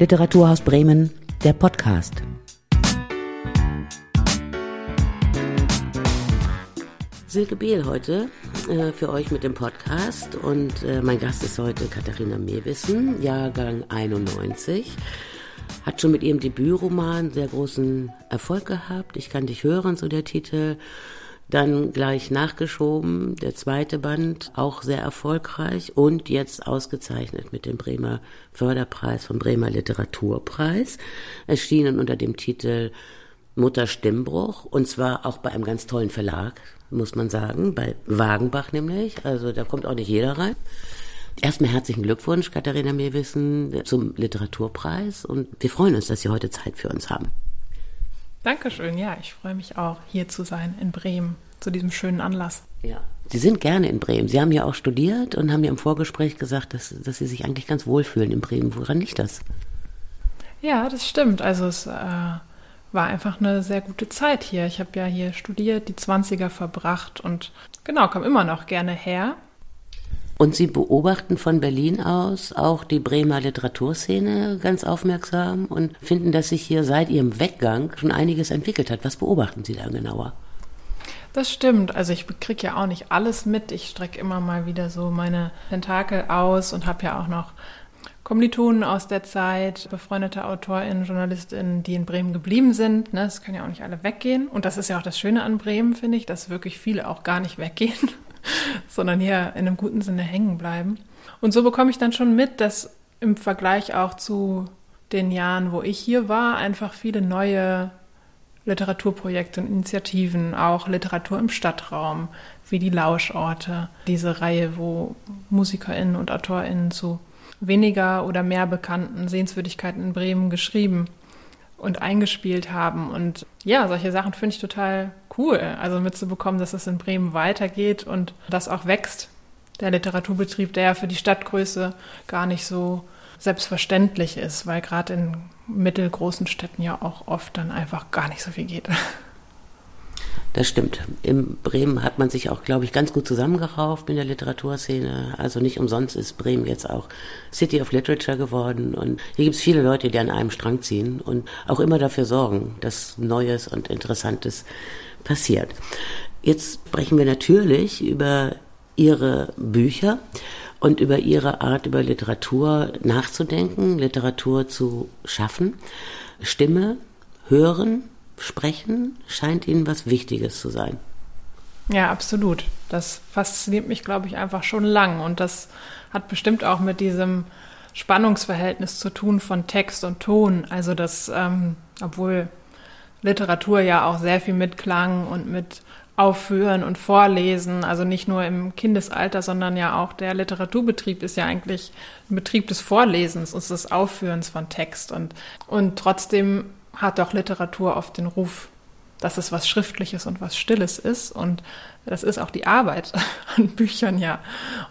Literaturhaus Bremen, der Podcast. Silke Behl heute äh, für euch mit dem Podcast und äh, mein Gast ist heute Katharina Mewissen, Jahrgang 91. Hat schon mit ihrem Debütroman sehr großen Erfolg gehabt. Ich kann dich hören, so der Titel. Dann gleich nachgeschoben, der zweite Band, auch sehr erfolgreich und jetzt ausgezeichnet mit dem Bremer Förderpreis vom Bremer Literaturpreis, erschienen unter dem Titel Mutter Stimmbruch und zwar auch bei einem ganz tollen Verlag, muss man sagen, bei Wagenbach nämlich, also da kommt auch nicht jeder rein. Erstmal herzlichen Glückwunsch, Katharina Mehrwissen, zum Literaturpreis und wir freuen uns, dass Sie heute Zeit für uns haben. Dankeschön, ja, ich freue mich auch, hier zu sein in Bremen zu diesem schönen Anlass. Ja. Sie sind gerne in Bremen. Sie haben ja auch studiert und haben ja im Vorgespräch gesagt, dass, dass Sie sich eigentlich ganz wohlfühlen in Bremen. Woran liegt das? Ja, das stimmt. Also es äh, war einfach eine sehr gute Zeit hier. Ich habe ja hier studiert, die 20er verbracht und genau, komme immer noch gerne her. Und Sie beobachten von Berlin aus auch die Bremer Literaturszene ganz aufmerksam und finden, dass sich hier seit Ihrem Weggang schon einiges entwickelt hat. Was beobachten Sie da genauer? Das stimmt. Also ich kriege ja auch nicht alles mit. Ich strecke immer mal wieder so meine Tentakel aus und habe ja auch noch Kommilitonen aus der Zeit, befreundete AutorInnen, JournalistInnen, die in Bremen geblieben sind. Ne, das können ja auch nicht alle weggehen. Und das ist ja auch das Schöne an Bremen, finde ich, dass wirklich viele auch gar nicht weggehen. sondern hier in einem guten Sinne hängen bleiben. Und so bekomme ich dann schon mit, dass im Vergleich auch zu den Jahren, wo ich hier war, einfach viele neue Literaturprojekte und Initiativen, auch Literatur im Stadtraum, wie die Lauschorte, diese Reihe, wo MusikerInnen und AutorInnen zu weniger oder mehr bekannten Sehenswürdigkeiten in Bremen geschrieben und eingespielt haben. Und ja, solche Sachen finde ich total cool. Also mitzubekommen, dass es in Bremen weitergeht und das auch wächst. Der Literaturbetrieb, der ja für die Stadtgröße gar nicht so selbstverständlich ist, weil gerade in mittelgroßen Städten ja auch oft dann einfach gar nicht so viel geht. Das stimmt. In Bremen hat man sich auch, glaube ich, ganz gut zusammengerauft in der Literaturszene. Also nicht umsonst ist Bremen jetzt auch City of Literature geworden. Und hier gibt es viele Leute, die an einem Strang ziehen und auch immer dafür sorgen, dass Neues und Interessantes passiert. Jetzt sprechen wir natürlich über Ihre Bücher und über Ihre Art, über Literatur nachzudenken, Literatur zu schaffen. Stimme, hören, Sprechen scheint Ihnen was Wichtiges zu sein. Ja, absolut. Das fasziniert mich, glaube ich, einfach schon lang. Und das hat bestimmt auch mit diesem Spannungsverhältnis zu tun von Text und Ton. Also das, ähm, obwohl Literatur ja auch sehr viel mit Klang und mit Aufführen und Vorlesen, also nicht nur im Kindesalter, sondern ja auch der Literaturbetrieb ist ja eigentlich ein Betrieb des Vorlesens und des Aufführens von Text. Und, und trotzdem hat doch Literatur oft den Ruf, dass es was Schriftliches und was Stilles ist. Und das ist auch die Arbeit an Büchern ja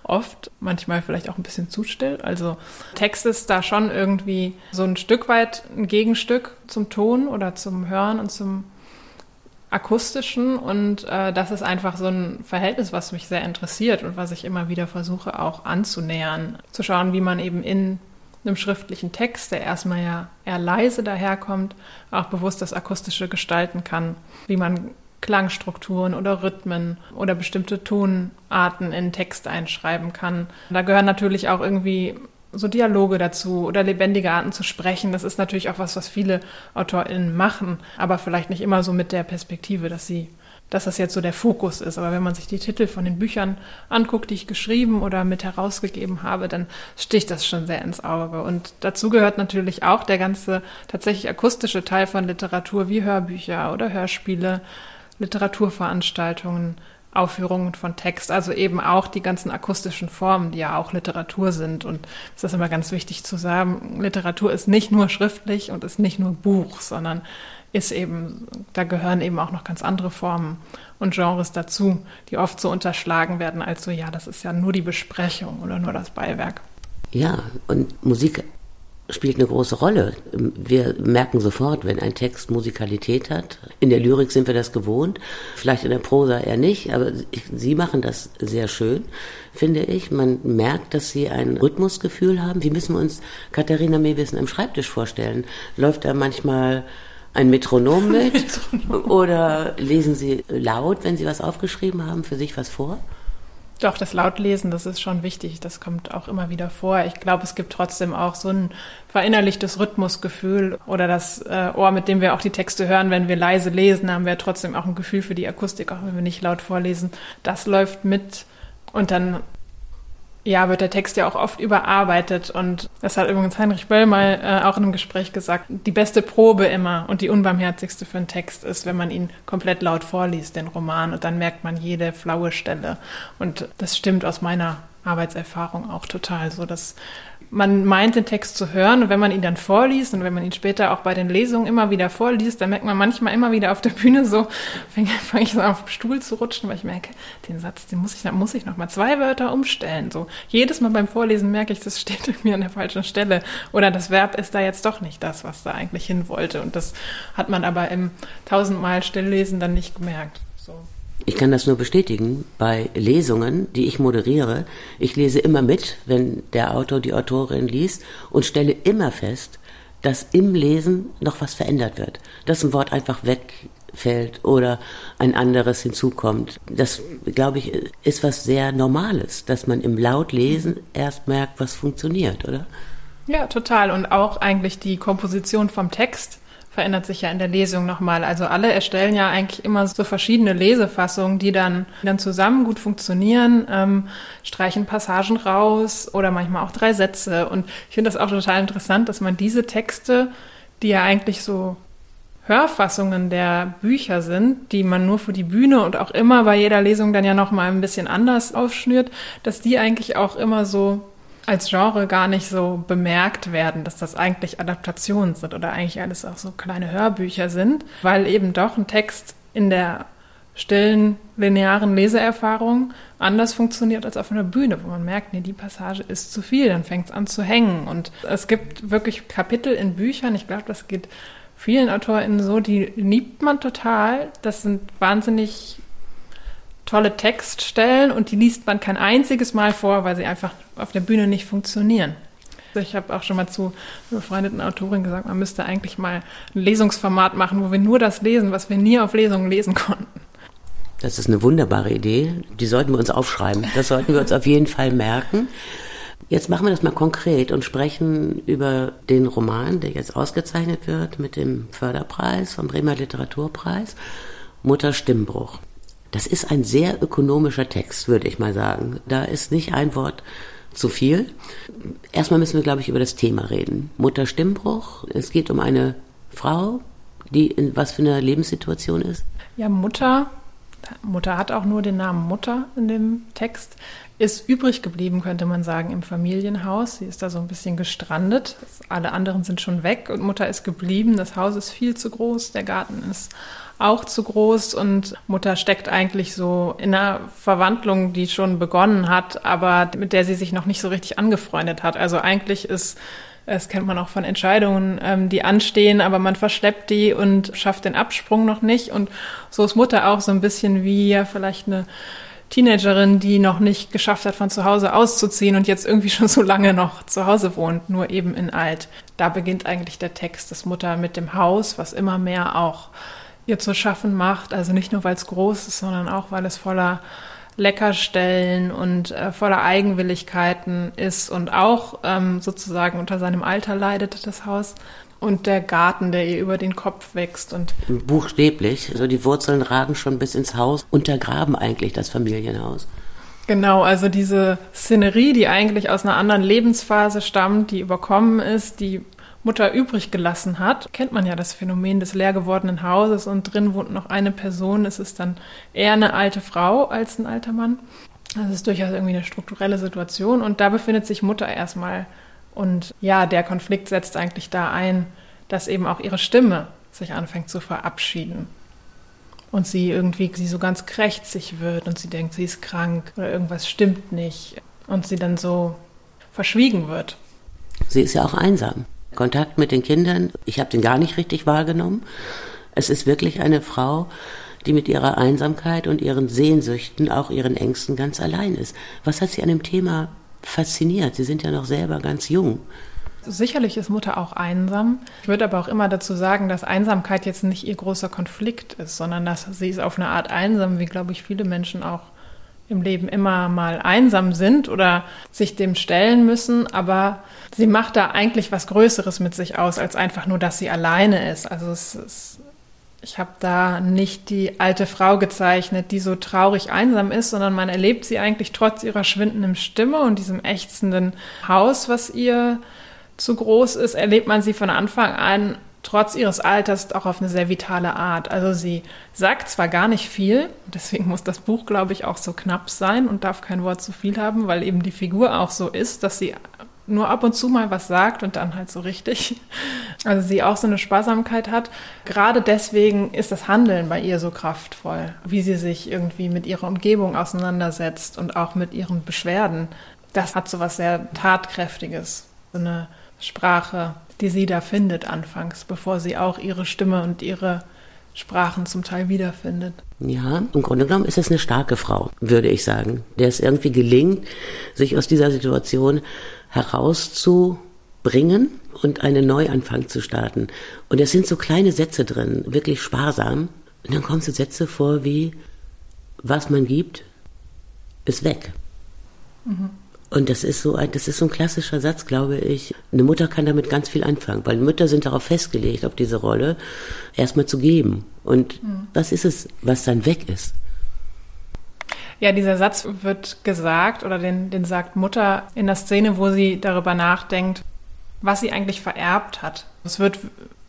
oft, manchmal vielleicht auch ein bisschen zu still. Also Text ist da schon irgendwie so ein Stück weit ein Gegenstück zum Ton oder zum Hören und zum akustischen und äh, das ist einfach so ein Verhältnis, was mich sehr interessiert und was ich immer wieder versuche auch anzunähern, zu schauen, wie man eben in einem schriftlichen Text, der erstmal ja eher leise daherkommt, auch bewusst das Akustische gestalten kann, wie man Klangstrukturen oder Rhythmen oder bestimmte Tonarten in Text einschreiben kann. Da gehören natürlich auch irgendwie so Dialoge dazu oder lebendige Arten zu sprechen. Das ist natürlich auch was, was viele AutorInnen machen, aber vielleicht nicht immer so mit der Perspektive, dass sie dass das jetzt so der Fokus ist. Aber wenn man sich die Titel von den Büchern anguckt, die ich geschrieben oder mit herausgegeben habe, dann sticht das schon sehr ins Auge. Und dazu gehört natürlich auch der ganze tatsächlich akustische Teil von Literatur wie Hörbücher oder Hörspiele, Literaturveranstaltungen, Aufführungen von Text, also eben auch die ganzen akustischen Formen, die ja auch Literatur sind. Und es ist immer ganz wichtig zu sagen, Literatur ist nicht nur schriftlich und ist nicht nur Buch, sondern ist eben, da gehören eben auch noch ganz andere Formen und Genres dazu, die oft so unterschlagen werden als so, ja, das ist ja nur die Besprechung oder nur das Beiwerk. Ja, und Musik spielt eine große Rolle. Wir merken sofort, wenn ein Text Musikalität hat. In der Lyrik sind wir das gewohnt, vielleicht in der Prosa eher nicht, aber Sie machen das sehr schön, finde ich. Man merkt, dass Sie ein Rhythmusgefühl haben. Wie müssen wir uns Katharina Mewissen am Schreibtisch vorstellen? Läuft da manchmal ein Metronom mit? Metronom. Oder lesen Sie laut, wenn Sie was aufgeschrieben haben, für sich was vor? Doch, das Lautlesen, das ist schon wichtig. Das kommt auch immer wieder vor. Ich glaube, es gibt trotzdem auch so ein verinnerlichtes Rhythmusgefühl oder das äh, Ohr, mit dem wir auch die Texte hören. Wenn wir leise lesen, haben wir trotzdem auch ein Gefühl für die Akustik, auch wenn wir nicht laut vorlesen. Das läuft mit. Und dann ja, wird der Text ja auch oft überarbeitet. Und das hat übrigens Heinrich Böll mal äh, auch in einem Gespräch gesagt. Die beste Probe immer und die unbarmherzigste für einen Text ist, wenn man ihn komplett laut vorliest, den Roman. Und dann merkt man jede flaue Stelle. Und das stimmt aus meiner Arbeitserfahrung auch total so, dass man meint, den Text zu hören und wenn man ihn dann vorliest und wenn man ihn später auch bei den Lesungen immer wieder vorliest, dann merkt man manchmal immer wieder auf der Bühne so, fange fang ich so auf den Stuhl zu rutschen, weil ich merke, den Satz, den muss ich, muss ich noch mal zwei Wörter umstellen. So jedes Mal beim Vorlesen merke ich, das steht irgendwie an der falschen Stelle oder das Verb ist da jetzt doch nicht das, was da eigentlich hin wollte und das hat man aber im tausendmal Stilllesen dann nicht gemerkt. Ich kann das nur bestätigen bei Lesungen, die ich moderiere. Ich lese immer mit, wenn der Autor, die Autorin liest und stelle immer fest, dass im Lesen noch was verändert wird. Dass ein Wort einfach wegfällt oder ein anderes hinzukommt. Das, glaube ich, ist was sehr Normales, dass man im Lautlesen erst merkt, was funktioniert, oder? Ja, total. Und auch eigentlich die Komposition vom Text verändert sich ja in der Lesung nochmal. Also alle erstellen ja eigentlich immer so verschiedene Lesefassungen, die dann, dann zusammen gut funktionieren, ähm, streichen Passagen raus oder manchmal auch drei Sätze. Und ich finde das auch total interessant, dass man diese Texte, die ja eigentlich so Hörfassungen der Bücher sind, die man nur für die Bühne und auch immer bei jeder Lesung dann ja nochmal ein bisschen anders aufschnürt, dass die eigentlich auch immer so als Genre gar nicht so bemerkt werden, dass das eigentlich Adaptationen sind oder eigentlich alles auch so kleine Hörbücher sind, weil eben doch ein Text in der stillen, linearen Leseerfahrung anders funktioniert als auf einer Bühne, wo man merkt, nee, die Passage ist zu viel, dann fängt es an zu hängen. Und es gibt wirklich Kapitel in Büchern, ich glaube, das geht vielen AutorInnen so, die liebt man total. Das sind wahnsinnig tolle Textstellen und die liest man kein einziges Mal vor, weil sie einfach auf der Bühne nicht funktionieren. Ich habe auch schon mal zu befreundeten Autorin gesagt, man müsste eigentlich mal ein Lesungsformat machen, wo wir nur das lesen, was wir nie auf Lesungen lesen konnten. Das ist eine wunderbare Idee. Die sollten wir uns aufschreiben. Das sollten wir uns auf jeden Fall merken. Jetzt machen wir das mal konkret und sprechen über den Roman, der jetzt ausgezeichnet wird mit dem Förderpreis vom Bremer Literaturpreis, Mutter Stimmbruch. Das ist ein sehr ökonomischer Text, würde ich mal sagen. Da ist nicht ein Wort zu viel. Erstmal müssen wir, glaube ich, über das Thema reden. Mutter Stimmbruch. Es geht um eine Frau, die in was für einer Lebenssituation ist. Ja, Mutter. Mutter hat auch nur den Namen Mutter in dem Text. Ist übrig geblieben, könnte man sagen, im Familienhaus. Sie ist da so ein bisschen gestrandet. Alle anderen sind schon weg und Mutter ist geblieben. Das Haus ist viel zu groß. Der Garten ist auch zu groß und Mutter steckt eigentlich so in einer Verwandlung, die schon begonnen hat, aber mit der sie sich noch nicht so richtig angefreundet hat. Also eigentlich ist das kennt man auch von Entscheidungen, ähm, die anstehen, aber man verschleppt die und schafft den Absprung noch nicht. Und so ist Mutter auch so ein bisschen wie ja vielleicht eine Teenagerin, die noch nicht geschafft hat, von zu Hause auszuziehen und jetzt irgendwie schon so lange noch zu Hause wohnt, nur eben in alt. Da beginnt eigentlich der Text des Mutter mit dem Haus, was immer mehr auch ihr zu schaffen macht. Also nicht nur, weil es groß ist, sondern auch, weil es voller Leckerstellen und äh, voller Eigenwilligkeiten ist und auch ähm, sozusagen unter seinem Alter leidet das Haus. Und der Garten, der ihr über den Kopf wächst und buchstäblich, also die Wurzeln ragen schon bis ins Haus, untergraben eigentlich das Familienhaus. Genau, also diese Szenerie, die eigentlich aus einer anderen Lebensphase stammt, die überkommen ist, die Mutter übrig gelassen hat, kennt man ja das Phänomen des leer gewordenen Hauses und drin wohnt noch eine Person. Es ist dann eher eine alte Frau als ein alter Mann. Das ist durchaus irgendwie eine strukturelle Situation und da befindet sich Mutter erstmal. Und ja, der Konflikt setzt eigentlich da ein, dass eben auch ihre Stimme sich anfängt zu verabschieden. Und sie irgendwie, sie so ganz krächzig wird und sie denkt, sie ist krank oder irgendwas stimmt nicht. Und sie dann so verschwiegen wird. Sie ist ja auch einsam. Kontakt mit den Kindern, ich habe den gar nicht richtig wahrgenommen. Es ist wirklich eine Frau, die mit ihrer Einsamkeit und ihren Sehnsüchten, auch ihren Ängsten ganz allein ist. Was hat sie an dem Thema fasziniert? Sie sind ja noch selber ganz jung. Sicherlich ist Mutter auch einsam. Ich würde aber auch immer dazu sagen, dass Einsamkeit jetzt nicht ihr großer Konflikt ist, sondern dass sie ist auf eine Art einsam, wie glaube ich viele Menschen auch im Leben immer mal einsam sind oder sich dem stellen müssen, aber sie macht da eigentlich was Größeres mit sich aus, als einfach nur, dass sie alleine ist. Also es ist, ich habe da nicht die alte Frau gezeichnet, die so traurig einsam ist, sondern man erlebt sie eigentlich trotz ihrer schwindenden Stimme und diesem ächzenden Haus, was ihr zu groß ist, erlebt man sie von Anfang an trotz ihres Alters auch auf eine sehr vitale Art. Also sie sagt zwar gar nicht viel, deswegen muss das Buch, glaube ich, auch so knapp sein und darf kein Wort zu viel haben, weil eben die Figur auch so ist, dass sie nur ab und zu mal was sagt und dann halt so richtig. Also sie auch so eine Sparsamkeit hat. Gerade deswegen ist das Handeln bei ihr so kraftvoll, wie sie sich irgendwie mit ihrer Umgebung auseinandersetzt und auch mit ihren Beschwerden. Das hat so was sehr Tatkräftiges. So eine Sprache, die sie da findet anfangs, bevor sie auch ihre Stimme und ihre Sprachen zum Teil wiederfindet. Ja, im Grunde genommen ist es eine starke Frau, würde ich sagen, der es irgendwie gelingt, sich aus dieser Situation herauszubringen und einen Neuanfang zu starten. Und es sind so kleine Sätze drin, wirklich sparsam. Und dann kommen so Sätze vor wie, was man gibt, ist weg. Mhm. Und das ist so ein, das ist so ein klassischer Satz, glaube ich. Eine Mutter kann damit ganz viel anfangen, weil Mütter sind darauf festgelegt, auf diese Rolle, erstmal zu geben. Und mhm. was ist es, was dann weg ist? Ja, dieser Satz wird gesagt oder den, den sagt Mutter in der Szene, wo sie darüber nachdenkt, was sie eigentlich vererbt hat. Es wird,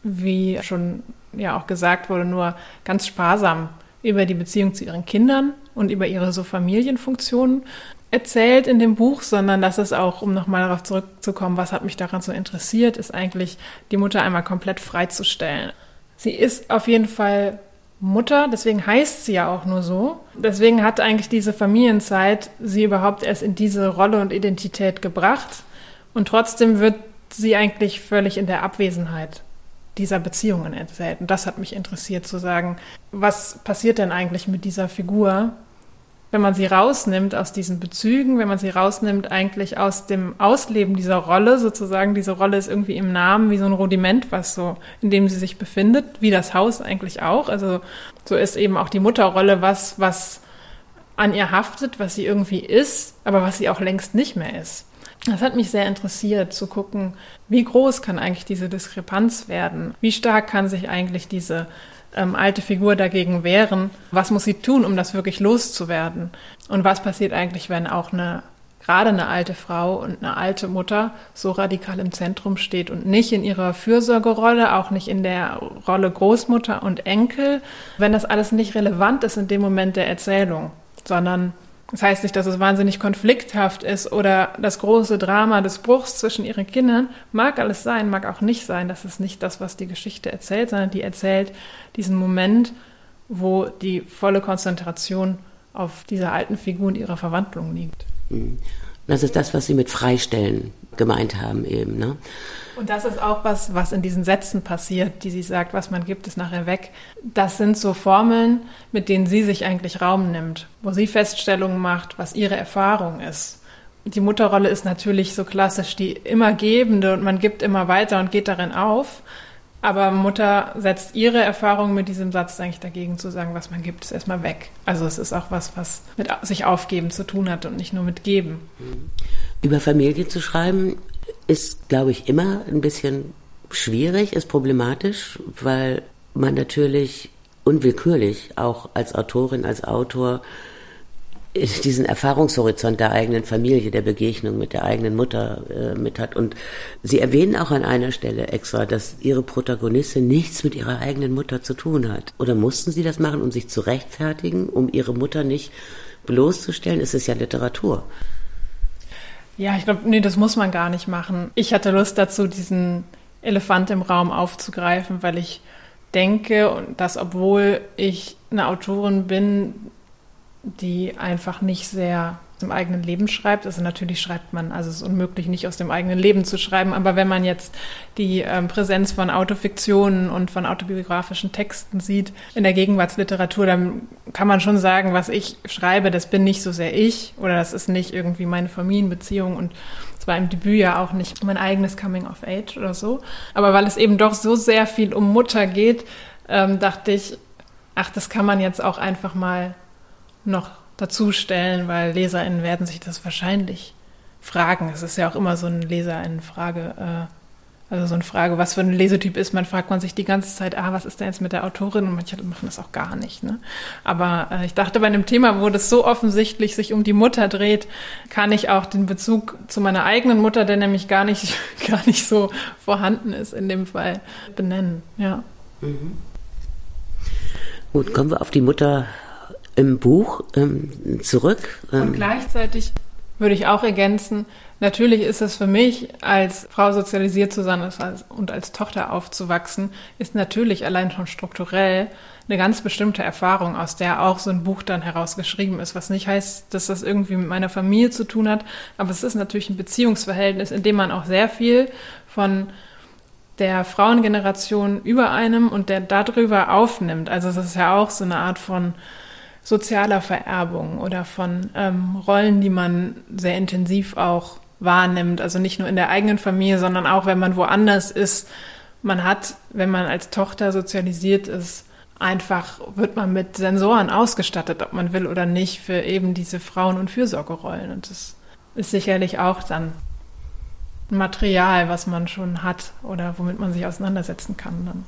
wie schon ja auch gesagt wurde, nur ganz sparsam über die Beziehung zu ihren Kindern und über ihre so Familienfunktionen erzählt in dem Buch, sondern dass es auch, um nochmal darauf zurückzukommen, was hat mich daran so interessiert, ist eigentlich die Mutter einmal komplett freizustellen. Sie ist auf jeden Fall Mutter, deswegen heißt sie ja auch nur so. Deswegen hat eigentlich diese Familienzeit sie überhaupt erst in diese Rolle und Identität gebracht. Und trotzdem wird sie eigentlich völlig in der Abwesenheit dieser Beziehungen erzählt. Und das hat mich interessiert zu sagen, was passiert denn eigentlich mit dieser Figur, wenn man sie rausnimmt aus diesen Bezügen, wenn man sie rausnimmt eigentlich aus dem Ausleben dieser Rolle, sozusagen, diese Rolle ist irgendwie im Namen wie so ein Rudiment, was so, in dem sie sich befindet, wie das Haus eigentlich auch. Also so ist eben auch die Mutterrolle was, was an ihr haftet, was sie irgendwie ist, aber was sie auch längst nicht mehr ist. Das hat mich sehr interessiert zu gucken, wie groß kann eigentlich diese Diskrepanz werden? Wie stark kann sich eigentlich diese ähm, alte Figur dagegen wehren. Was muss sie tun, um das wirklich loszuwerden? Und was passiert eigentlich, wenn auch eine gerade eine alte Frau und eine alte Mutter so radikal im Zentrum steht und nicht in ihrer Fürsorgerolle, auch nicht in der Rolle Großmutter und Enkel, wenn das alles nicht relevant ist in dem Moment der Erzählung, sondern das heißt nicht, dass es wahnsinnig konflikthaft ist oder das große Drama des Bruchs zwischen ihren Kindern. Mag alles sein, mag auch nicht sein. Das ist nicht das, was die Geschichte erzählt, sondern die erzählt diesen Moment, wo die volle Konzentration auf dieser alten Figur und ihrer Verwandlung liegt. Mhm. Das ist das, was Sie mit Freistellen gemeint haben eben. Ne? Und das ist auch was, was in diesen Sätzen passiert, die sie sagt, was man gibt, ist nachher weg. Das sind so Formeln, mit denen sie sich eigentlich Raum nimmt, wo sie Feststellungen macht, was ihre Erfahrung ist. Die Mutterrolle ist natürlich so klassisch die immer gebende und man gibt immer weiter und geht darin auf. Aber Mutter setzt ihre Erfahrung mit diesem Satz eigentlich dagegen zu sagen, was man gibt, ist erstmal weg. Also es ist auch was, was mit sich aufgeben zu tun hat und nicht nur mit geben. Über Familie zu schreiben ist, glaube ich, immer ein bisschen schwierig, ist problematisch, weil man natürlich unwillkürlich auch als Autorin, als Autor diesen Erfahrungshorizont der eigenen Familie, der Begegnung mit der eigenen Mutter äh, mit hat. Und Sie erwähnen auch an einer Stelle extra, dass Ihre Protagonistin nichts mit ihrer eigenen Mutter zu tun hat. Oder mussten Sie das machen, um sich zu rechtfertigen, um Ihre Mutter nicht bloßzustellen? Es ist ja Literatur. Ja, ich glaube, nee, das muss man gar nicht machen. Ich hatte Lust dazu, diesen Elefant im Raum aufzugreifen, weil ich denke, dass obwohl ich eine Autorin bin, die einfach nicht sehr dem eigenen Leben schreibt. Also natürlich schreibt man, also es ist unmöglich, nicht aus dem eigenen Leben zu schreiben, aber wenn man jetzt die ähm, Präsenz von Autofiktionen und von autobiografischen Texten sieht in der Gegenwartsliteratur, dann kann man schon sagen, was ich schreibe, das bin nicht so sehr ich oder das ist nicht irgendwie meine Familienbeziehung und es war im Debüt ja auch nicht mein eigenes Coming of Age oder so. Aber weil es eben doch so sehr viel um Mutter geht, ähm, dachte ich, ach, das kann man jetzt auch einfach mal noch dazustellen, weil LeserInnen werden sich das wahrscheinlich fragen. Es ist ja auch immer so eine LeserInnen-Frage, äh, also so eine Frage, was für ein Lesetyp ist man, fragt man sich die ganze Zeit, ah, was ist denn jetzt mit der Autorin? Und manche machen das auch gar nicht. Ne? Aber äh, ich dachte, bei einem Thema, wo das so offensichtlich sich um die Mutter dreht, kann ich auch den Bezug zu meiner eigenen Mutter, der nämlich gar nicht, gar nicht so vorhanden ist in dem Fall, benennen. Ja. Mhm. Gut, kommen wir auf die Mutter im Buch ähm, zurück. Ähm. Und gleichzeitig würde ich auch ergänzen, natürlich ist es für mich, als Frau sozialisiert zu sein und als Tochter aufzuwachsen, ist natürlich allein schon strukturell eine ganz bestimmte Erfahrung, aus der auch so ein Buch dann herausgeschrieben ist, was nicht heißt, dass das irgendwie mit meiner Familie zu tun hat, aber es ist natürlich ein Beziehungsverhältnis, in dem man auch sehr viel von der Frauengeneration über einem und der darüber aufnimmt. Also es ist ja auch so eine Art von sozialer Vererbung oder von ähm, Rollen, die man sehr intensiv auch wahrnimmt. Also nicht nur in der eigenen Familie, sondern auch, wenn man woanders ist. Man hat, wenn man als Tochter sozialisiert ist, einfach wird man mit Sensoren ausgestattet, ob man will oder nicht, für eben diese Frauen- und Fürsorgerollen. Und das ist sicherlich auch dann Material, was man schon hat oder womit man sich auseinandersetzen kann dann.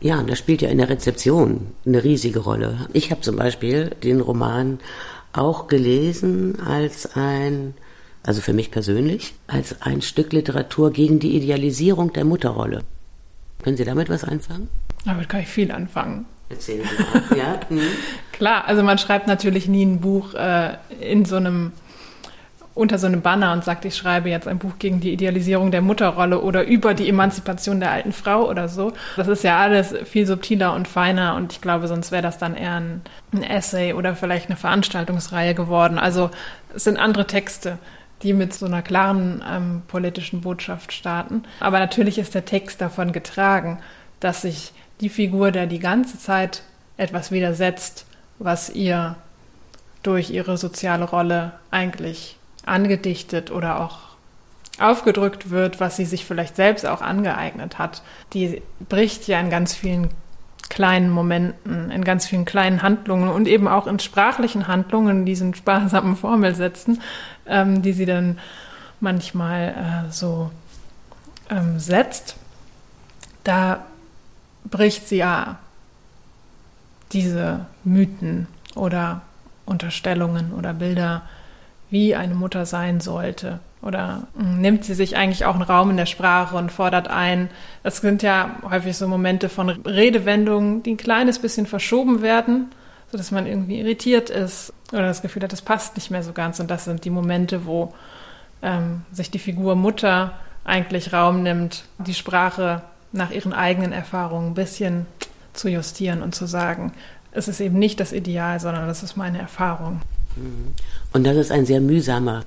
Ja, und das spielt ja in der Rezeption eine riesige Rolle. Ich habe zum Beispiel den Roman auch gelesen als ein, also für mich persönlich, als ein Stück Literatur gegen die Idealisierung der Mutterrolle. Können Sie damit was anfangen? Damit kann ich viel anfangen. Erzählen Sie mal. ja? Mhm. Klar, also man schreibt natürlich nie ein Buch äh, in so einem unter so einem Banner und sagt, ich schreibe jetzt ein Buch gegen die Idealisierung der Mutterrolle oder über die Emanzipation der alten Frau oder so. Das ist ja alles viel subtiler und feiner und ich glaube, sonst wäre das dann eher ein, ein Essay oder vielleicht eine Veranstaltungsreihe geworden. Also es sind andere Texte die mit so einer klaren ähm, politischen Botschaft starten. Aber natürlich ist der Text davon getragen, dass sich die Figur, der die ganze Zeit etwas widersetzt, was ihr durch ihre soziale Rolle eigentlich angedichtet oder auch aufgedrückt wird, was sie sich vielleicht selbst auch angeeignet hat, die bricht ja in ganz vielen kleinen Momenten, in ganz vielen kleinen Handlungen und eben auch in sprachlichen Handlungen, diesen sparsamen Formelsätzen, ähm, die sie dann manchmal äh, so ähm, setzt. Da bricht sie ja diese Mythen oder Unterstellungen oder Bilder wie eine Mutter sein sollte? Oder hm, nimmt sie sich eigentlich auch einen Raum in der Sprache und fordert ein? Das sind ja häufig so Momente von Redewendungen, die ein kleines bisschen verschoben werden, sodass man irgendwie irritiert ist oder das Gefühl hat, das passt nicht mehr so ganz. Und das sind die Momente, wo ähm, sich die Figur Mutter eigentlich Raum nimmt, die Sprache nach ihren eigenen Erfahrungen ein bisschen zu justieren und zu sagen, es ist eben nicht das Ideal, sondern das ist meine Erfahrung. Und das ist ein sehr mühsamer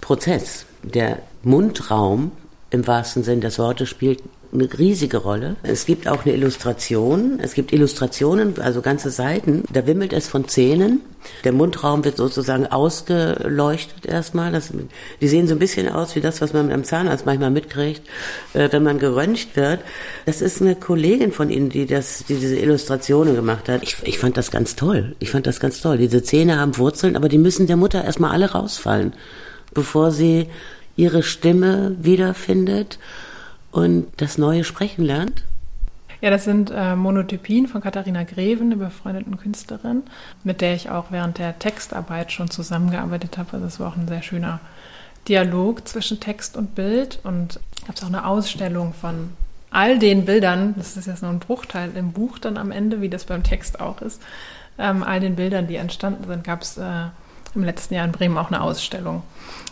Prozess. Der Mundraum im wahrsten Sinn des Wortes spielt eine riesige Rolle. Es gibt auch eine Illustration. Es gibt Illustrationen, also ganze Seiten. Da wimmelt es von Zähnen. Der Mundraum wird sozusagen ausgeleuchtet erstmal. Das, die sehen so ein bisschen aus wie das, was man mit einem Zahnarzt manchmal mitkriegt, äh, wenn man geröntgt wird. Das ist eine Kollegin von Ihnen, die, das, die diese Illustrationen gemacht hat. Ich, ich fand das ganz toll. Ich fand das ganz toll. Diese Zähne haben Wurzeln, aber die müssen der Mutter erstmal alle rausfallen, bevor sie ihre Stimme wiederfindet und das neue Sprechen lernt? Ja, das sind äh, Monotypien von Katharina Greven, eine befreundeten Künstlerin, mit der ich auch während der Textarbeit schon zusammengearbeitet habe. Also es war auch ein sehr schöner Dialog zwischen Text und Bild. Und gab es auch eine Ausstellung von all den Bildern, das ist jetzt nur ein Bruchteil im Buch dann am Ende, wie das beim Text auch ist, ähm, all den Bildern, die entstanden sind, gab es äh, im letzten Jahr in Bremen auch eine Ausstellung.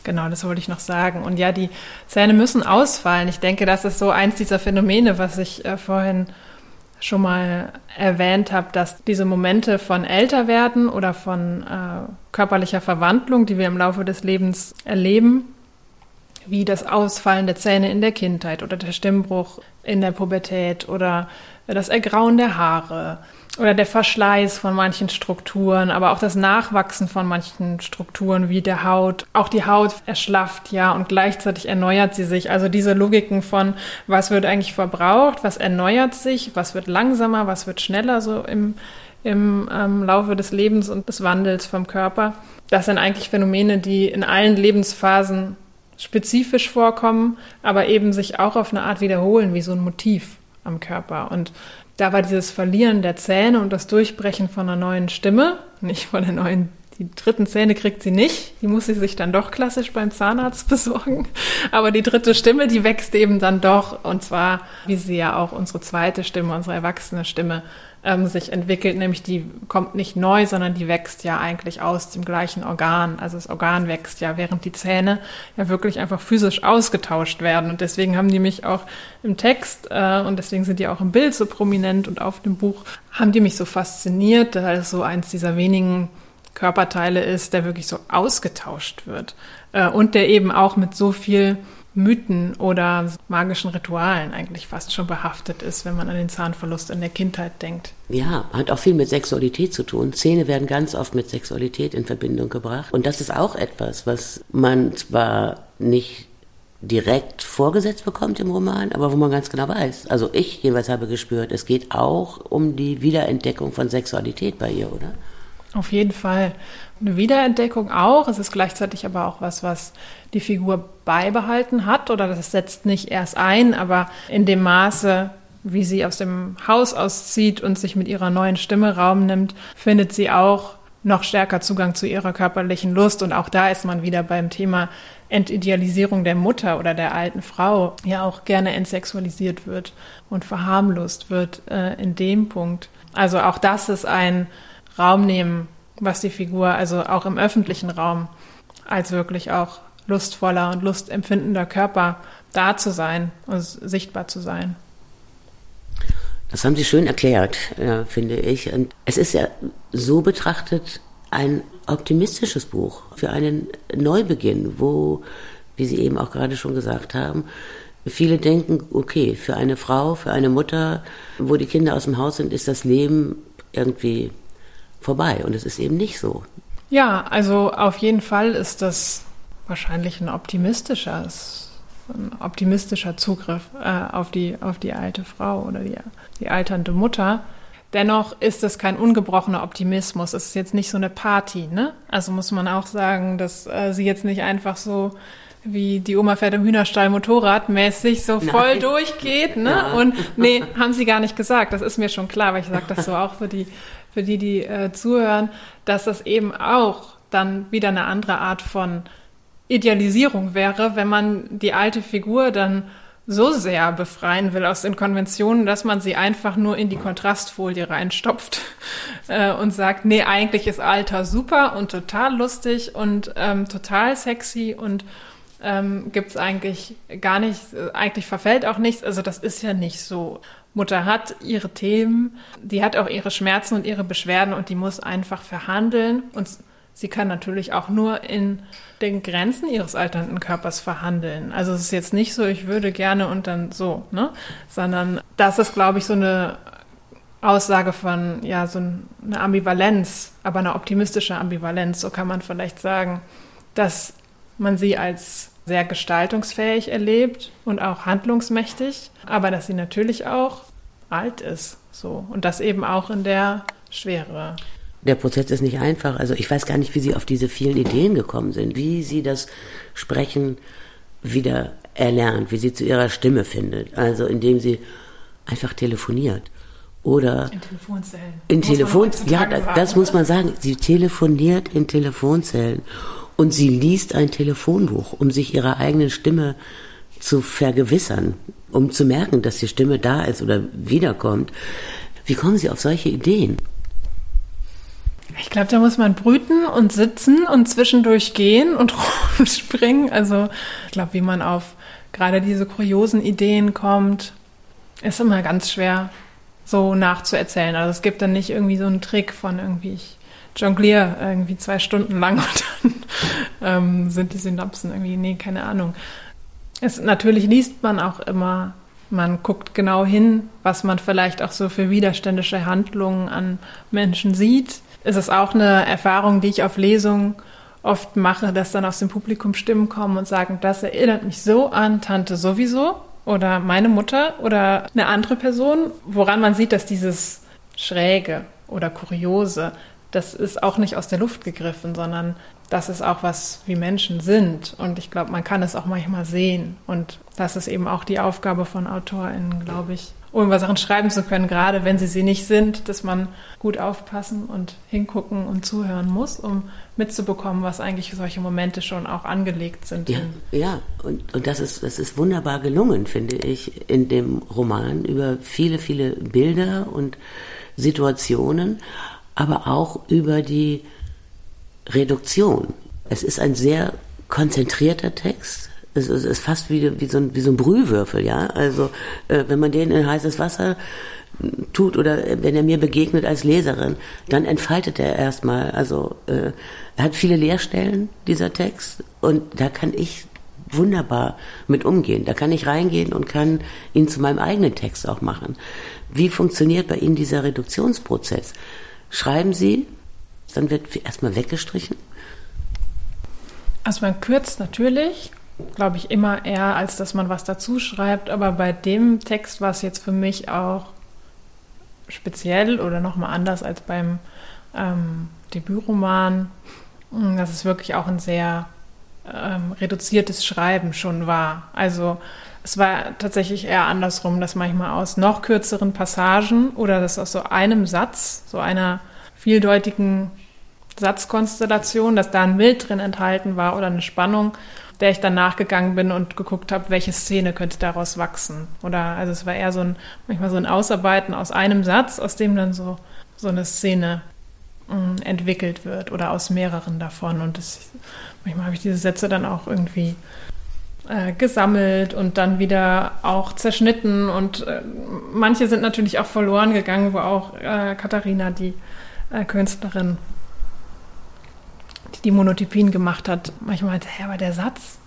Genau, das wollte ich noch sagen. Und ja, die Zähne müssen ausfallen. Ich denke, das ist so eins dieser Phänomene, was ich äh, vorhin schon mal erwähnt habe, dass diese Momente von Älterwerden oder von äh, körperlicher Verwandlung, die wir im Laufe des Lebens erleben, wie das Ausfallen der Zähne in der Kindheit oder der Stimmbruch in der Pubertät oder das Ergrauen der Haare oder der Verschleiß von manchen Strukturen, aber auch das Nachwachsen von manchen Strukturen wie der Haut. Auch die Haut erschlafft ja und gleichzeitig erneuert sie sich. Also diese Logiken von, was wird eigentlich verbraucht, was erneuert sich, was wird langsamer, was wird schneller so im, im ähm, Laufe des Lebens und des Wandels vom Körper. Das sind eigentlich Phänomene, die in allen Lebensphasen spezifisch vorkommen, aber eben sich auch auf eine Art wiederholen, wie so ein Motiv am Körper. Und da war dieses Verlieren der Zähne und das Durchbrechen von einer neuen Stimme, nicht von der neuen, die dritten Zähne kriegt sie nicht, die muss sie sich dann doch klassisch beim Zahnarzt besorgen. Aber die dritte Stimme, die wächst eben dann doch, und zwar, wie sie ja auch unsere zweite Stimme, unsere erwachsene Stimme ähm, sich entwickelt, nämlich die kommt nicht neu, sondern die wächst ja eigentlich aus dem gleichen Organ. Also das Organ wächst ja, während die Zähne ja wirklich einfach physisch ausgetauscht werden. Und deswegen haben die mich auch im Text äh, und deswegen sind die auch im Bild so prominent und auf dem Buch haben die mich so fasziniert, weil es so eins dieser wenigen Körperteile ist, der wirklich so ausgetauscht wird äh, und der eben auch mit so viel Mythen oder magischen Ritualen eigentlich fast schon behaftet ist, wenn man an den Zahnverlust in der Kindheit denkt. Ja, hat auch viel mit Sexualität zu tun. Zähne werden ganz oft mit Sexualität in Verbindung gebracht. Und das ist auch etwas, was man zwar nicht direkt vorgesetzt bekommt im Roman, aber wo man ganz genau weiß. Also ich jeweils habe gespürt, es geht auch um die Wiederentdeckung von Sexualität bei ihr, oder? Auf jeden Fall. Eine Wiederentdeckung auch. Es ist gleichzeitig aber auch was, was die Figur beibehalten hat oder das setzt nicht erst ein, aber in dem Maße, wie sie aus dem Haus auszieht und sich mit ihrer neuen Stimme Raum nimmt, findet sie auch noch stärker Zugang zu ihrer körperlichen Lust. Und auch da ist man wieder beim Thema Entidealisierung der Mutter oder der alten Frau, ja auch gerne entsexualisiert wird und verharmlost wird äh, in dem Punkt. Also auch das ist ein Raum nehmen, was die Figur, also auch im öffentlichen Raum, als wirklich auch lustvoller und lustempfindender Körper da zu sein und sichtbar zu sein. Das haben Sie schön erklärt, ja, finde ich. Und es ist ja so betrachtet ein optimistisches Buch für einen Neubeginn, wo, wie Sie eben auch gerade schon gesagt haben, viele denken, okay, für eine Frau, für eine Mutter, wo die Kinder aus dem Haus sind, ist das Leben irgendwie vorbei. Und es ist eben nicht so. Ja, also auf jeden Fall ist das wahrscheinlich ein optimistischer, ein optimistischer Zugriff äh, auf, die, auf die alte Frau oder die, die alternde Mutter. Dennoch ist es kein ungebrochener Optimismus. Es ist jetzt nicht so eine Party, ne? Also muss man auch sagen, dass äh, sie jetzt nicht einfach so wie die Oma fährt im Hühnerstall motorradmäßig so voll Nein. durchgeht, ne? Ja. Und nee, haben sie gar nicht gesagt. Das ist mir schon klar, weil ich sage das so auch für die, für die, die äh, zuhören, dass das eben auch dann wieder eine andere Art von Idealisierung wäre, wenn man die alte Figur dann so sehr befreien will aus den Konventionen, dass man sie einfach nur in die Kontrastfolie reinstopft äh, und sagt, nee, eigentlich ist Alter super und total lustig und ähm, total sexy und ähm, gibt es eigentlich gar nicht, eigentlich verfällt auch nichts. Also das ist ja nicht so. Mutter hat ihre Themen, die hat auch ihre Schmerzen und ihre Beschwerden und die muss einfach verhandeln und Sie kann natürlich auch nur in den Grenzen ihres alternden Körpers verhandeln. Also es ist jetzt nicht so, ich würde gerne und dann so, ne? Sondern das ist, glaube ich, so eine Aussage von, ja, so eine Ambivalenz, aber eine optimistische Ambivalenz, so kann man vielleicht sagen, dass man sie als sehr gestaltungsfähig erlebt und auch handlungsmächtig, aber dass sie natürlich auch alt ist, so. Und das eben auch in der Schwere der Prozess ist nicht einfach. Also ich weiß gar nicht, wie Sie auf diese vielen Ideen gekommen sind, wie Sie das Sprechen wieder erlernt, wie sie zu ihrer Stimme findet. Also indem sie einfach telefoniert. Oder in Telefonzellen. In Telefonzellen. Ja, das, das muss man sagen. Sie telefoniert in Telefonzellen und sie liest ein Telefonbuch, um sich ihrer eigenen Stimme zu vergewissern, um zu merken, dass die Stimme da ist oder wiederkommt. Wie kommen Sie auf solche Ideen? Ich glaube, da muss man brüten und sitzen und zwischendurch gehen und rumspringen. Also ich glaube, wie man auf gerade diese kuriosen Ideen kommt, ist immer ganz schwer so nachzuerzählen. Also es gibt dann nicht irgendwie so einen Trick von irgendwie, ich jongliere irgendwie zwei Stunden lang und dann ähm, sind die Synapsen irgendwie, nee, keine Ahnung. Es, natürlich liest man auch immer, man guckt genau hin, was man vielleicht auch so für widerständische Handlungen an Menschen sieht. Es ist auch eine Erfahrung, die ich auf Lesungen oft mache, dass dann aus dem Publikum Stimmen kommen und sagen, das erinnert mich so an Tante sowieso oder meine Mutter oder eine andere Person, woran man sieht, dass dieses Schräge oder Kuriose, das ist auch nicht aus der Luft gegriffen, sondern das ist auch was, wie Menschen sind. Und ich glaube, man kann es auch manchmal sehen. Und das ist eben auch die Aufgabe von AutorInnen, glaube ich, um über Sachen schreiben zu können, gerade wenn sie sie nicht sind, dass man gut aufpassen und hingucken und zuhören muss, um mitzubekommen, was eigentlich solche Momente schon auch angelegt sind. Ja, ja. Und, und das, ist, das ist wunderbar gelungen, finde ich, in dem Roman über viele, viele Bilder und Situationen, aber auch über die Reduktion. Es ist ein sehr konzentrierter Text, es ist, ist fast wie, wie, so ein, wie so ein Brühwürfel, ja. Also äh, wenn man den in heißes Wasser tut oder wenn er mir begegnet als Leserin, dann entfaltet er erstmal. Also äh, er hat viele Leerstellen, dieser Text, und da kann ich wunderbar mit umgehen. Da kann ich reingehen und kann ihn zu meinem eigenen Text auch machen. Wie funktioniert bei Ihnen dieser Reduktionsprozess? Schreiben Sie, dann wird erstmal weggestrichen? Also man kürzt natürlich, glaube ich, immer eher, als dass man was dazu schreibt. Aber bei dem Text war es jetzt für mich auch speziell oder nochmal anders als beim ähm, Debütroman, hm, dass es wirklich auch ein sehr ähm, reduziertes Schreiben schon war. Also es war tatsächlich eher andersrum, dass manchmal aus noch kürzeren Passagen oder das aus so einem Satz, so einer vieldeutigen Satzkonstellation, dass da ein Bild drin enthalten war oder eine Spannung, der ich dann nachgegangen bin und geguckt habe, welche Szene könnte daraus wachsen. Oder also es war eher so ein, manchmal so ein Ausarbeiten aus einem Satz, aus dem dann so, so eine Szene mm, entwickelt wird oder aus mehreren davon. Und das, manchmal habe ich diese Sätze dann auch irgendwie äh, gesammelt und dann wieder auch zerschnitten. Und äh, manche sind natürlich auch verloren gegangen, wo auch äh, Katharina, die äh, Künstlerin, die Monotypien gemacht hat, manchmal meinte, hä, aber der Satz,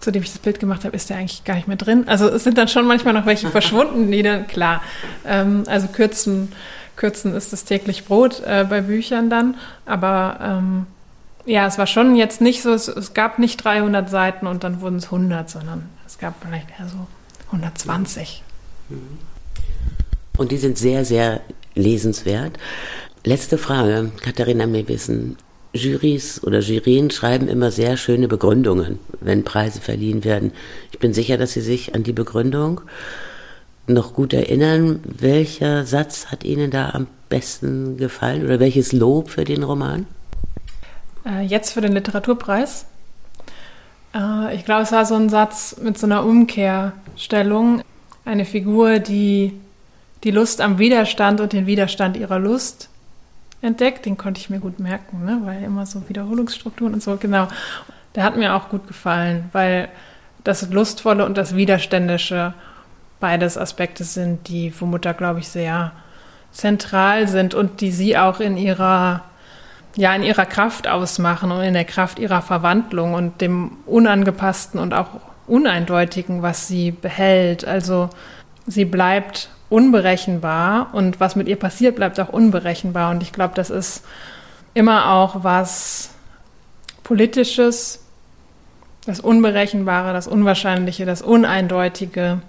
zu dem ich das Bild gemacht habe, ist der eigentlich gar nicht mehr drin. Also es sind dann schon manchmal noch welche verschwunden, die dann, klar, ähm, also kürzen, kürzen ist das täglich Brot äh, bei Büchern dann, aber ähm, ja, es war schon jetzt nicht so, es, es, gab nicht 300 Seiten und dann wurden es 100, sondern es gab vielleicht eher so 120. Und die sind sehr, sehr lesenswert. Letzte Frage, Katharina Mewissen. Jurys oder Jurien schreiben immer sehr schöne Begründungen, wenn Preise verliehen werden. Ich bin sicher, dass Sie sich an die Begründung noch gut erinnern. Welcher Satz hat Ihnen da am besten gefallen oder welches Lob für den Roman? Äh, jetzt für den Literaturpreis. Äh, ich glaube, es war so ein Satz mit so einer Umkehrstellung. Eine Figur, die die Lust am Widerstand und den Widerstand ihrer Lust entdeckt. Den konnte ich mir gut merken, ne? weil immer so Wiederholungsstrukturen und so, genau. Der hat mir auch gut gefallen, weil das Lustvolle und das Widerständische beides Aspekte sind, die für Mutter, glaube ich, sehr zentral sind und die sie auch in ihrer ja in ihrer Kraft ausmachen und in der Kraft ihrer Verwandlung und dem unangepassten und auch uneindeutigen, was sie behält. Also sie bleibt unberechenbar und was mit ihr passiert, bleibt auch unberechenbar. Und ich glaube, das ist immer auch was Politisches, das Unberechenbare, das Unwahrscheinliche, das Uneindeutige,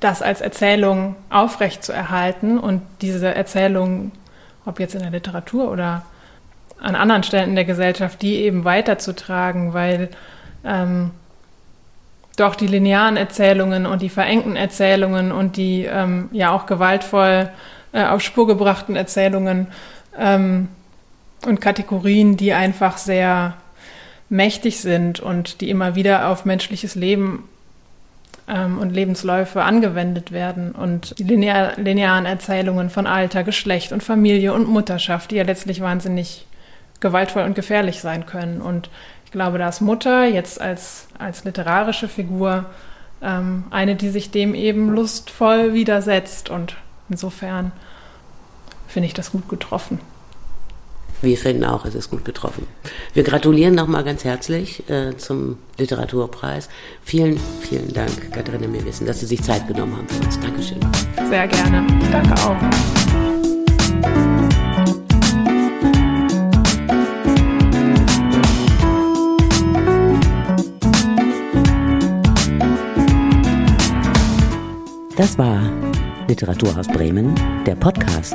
das als Erzählung aufrecht zu erhalten und diese Erzählung, ob jetzt in der Literatur oder an anderen Stellen der Gesellschaft, die eben weiterzutragen, weil ähm, doch die linearen Erzählungen und die verengten Erzählungen und die ähm, ja auch gewaltvoll äh, auf Spur gebrachten Erzählungen ähm, und Kategorien, die einfach sehr mächtig sind und die immer wieder auf menschliches Leben ähm, und Lebensläufe angewendet werden. Und die linear, linearen Erzählungen von Alter, Geschlecht und Familie und Mutterschaft, die ja letztlich wahnsinnig gewaltvoll und gefährlich sein können. Und ich glaube, dass Mutter jetzt als, als literarische Figur ähm, eine, die sich dem eben lustvoll widersetzt. Und insofern finde ich das gut getroffen. Wir finden auch, es ist gut getroffen. Wir gratulieren nochmal ganz herzlich äh, zum Literaturpreis. Vielen, vielen Dank, Katharina Meerwissen, dass Sie sich Zeit genommen haben für uns. Dankeschön. Sehr gerne. Danke auch. Das war Literatur aus Bremen, der Podcast.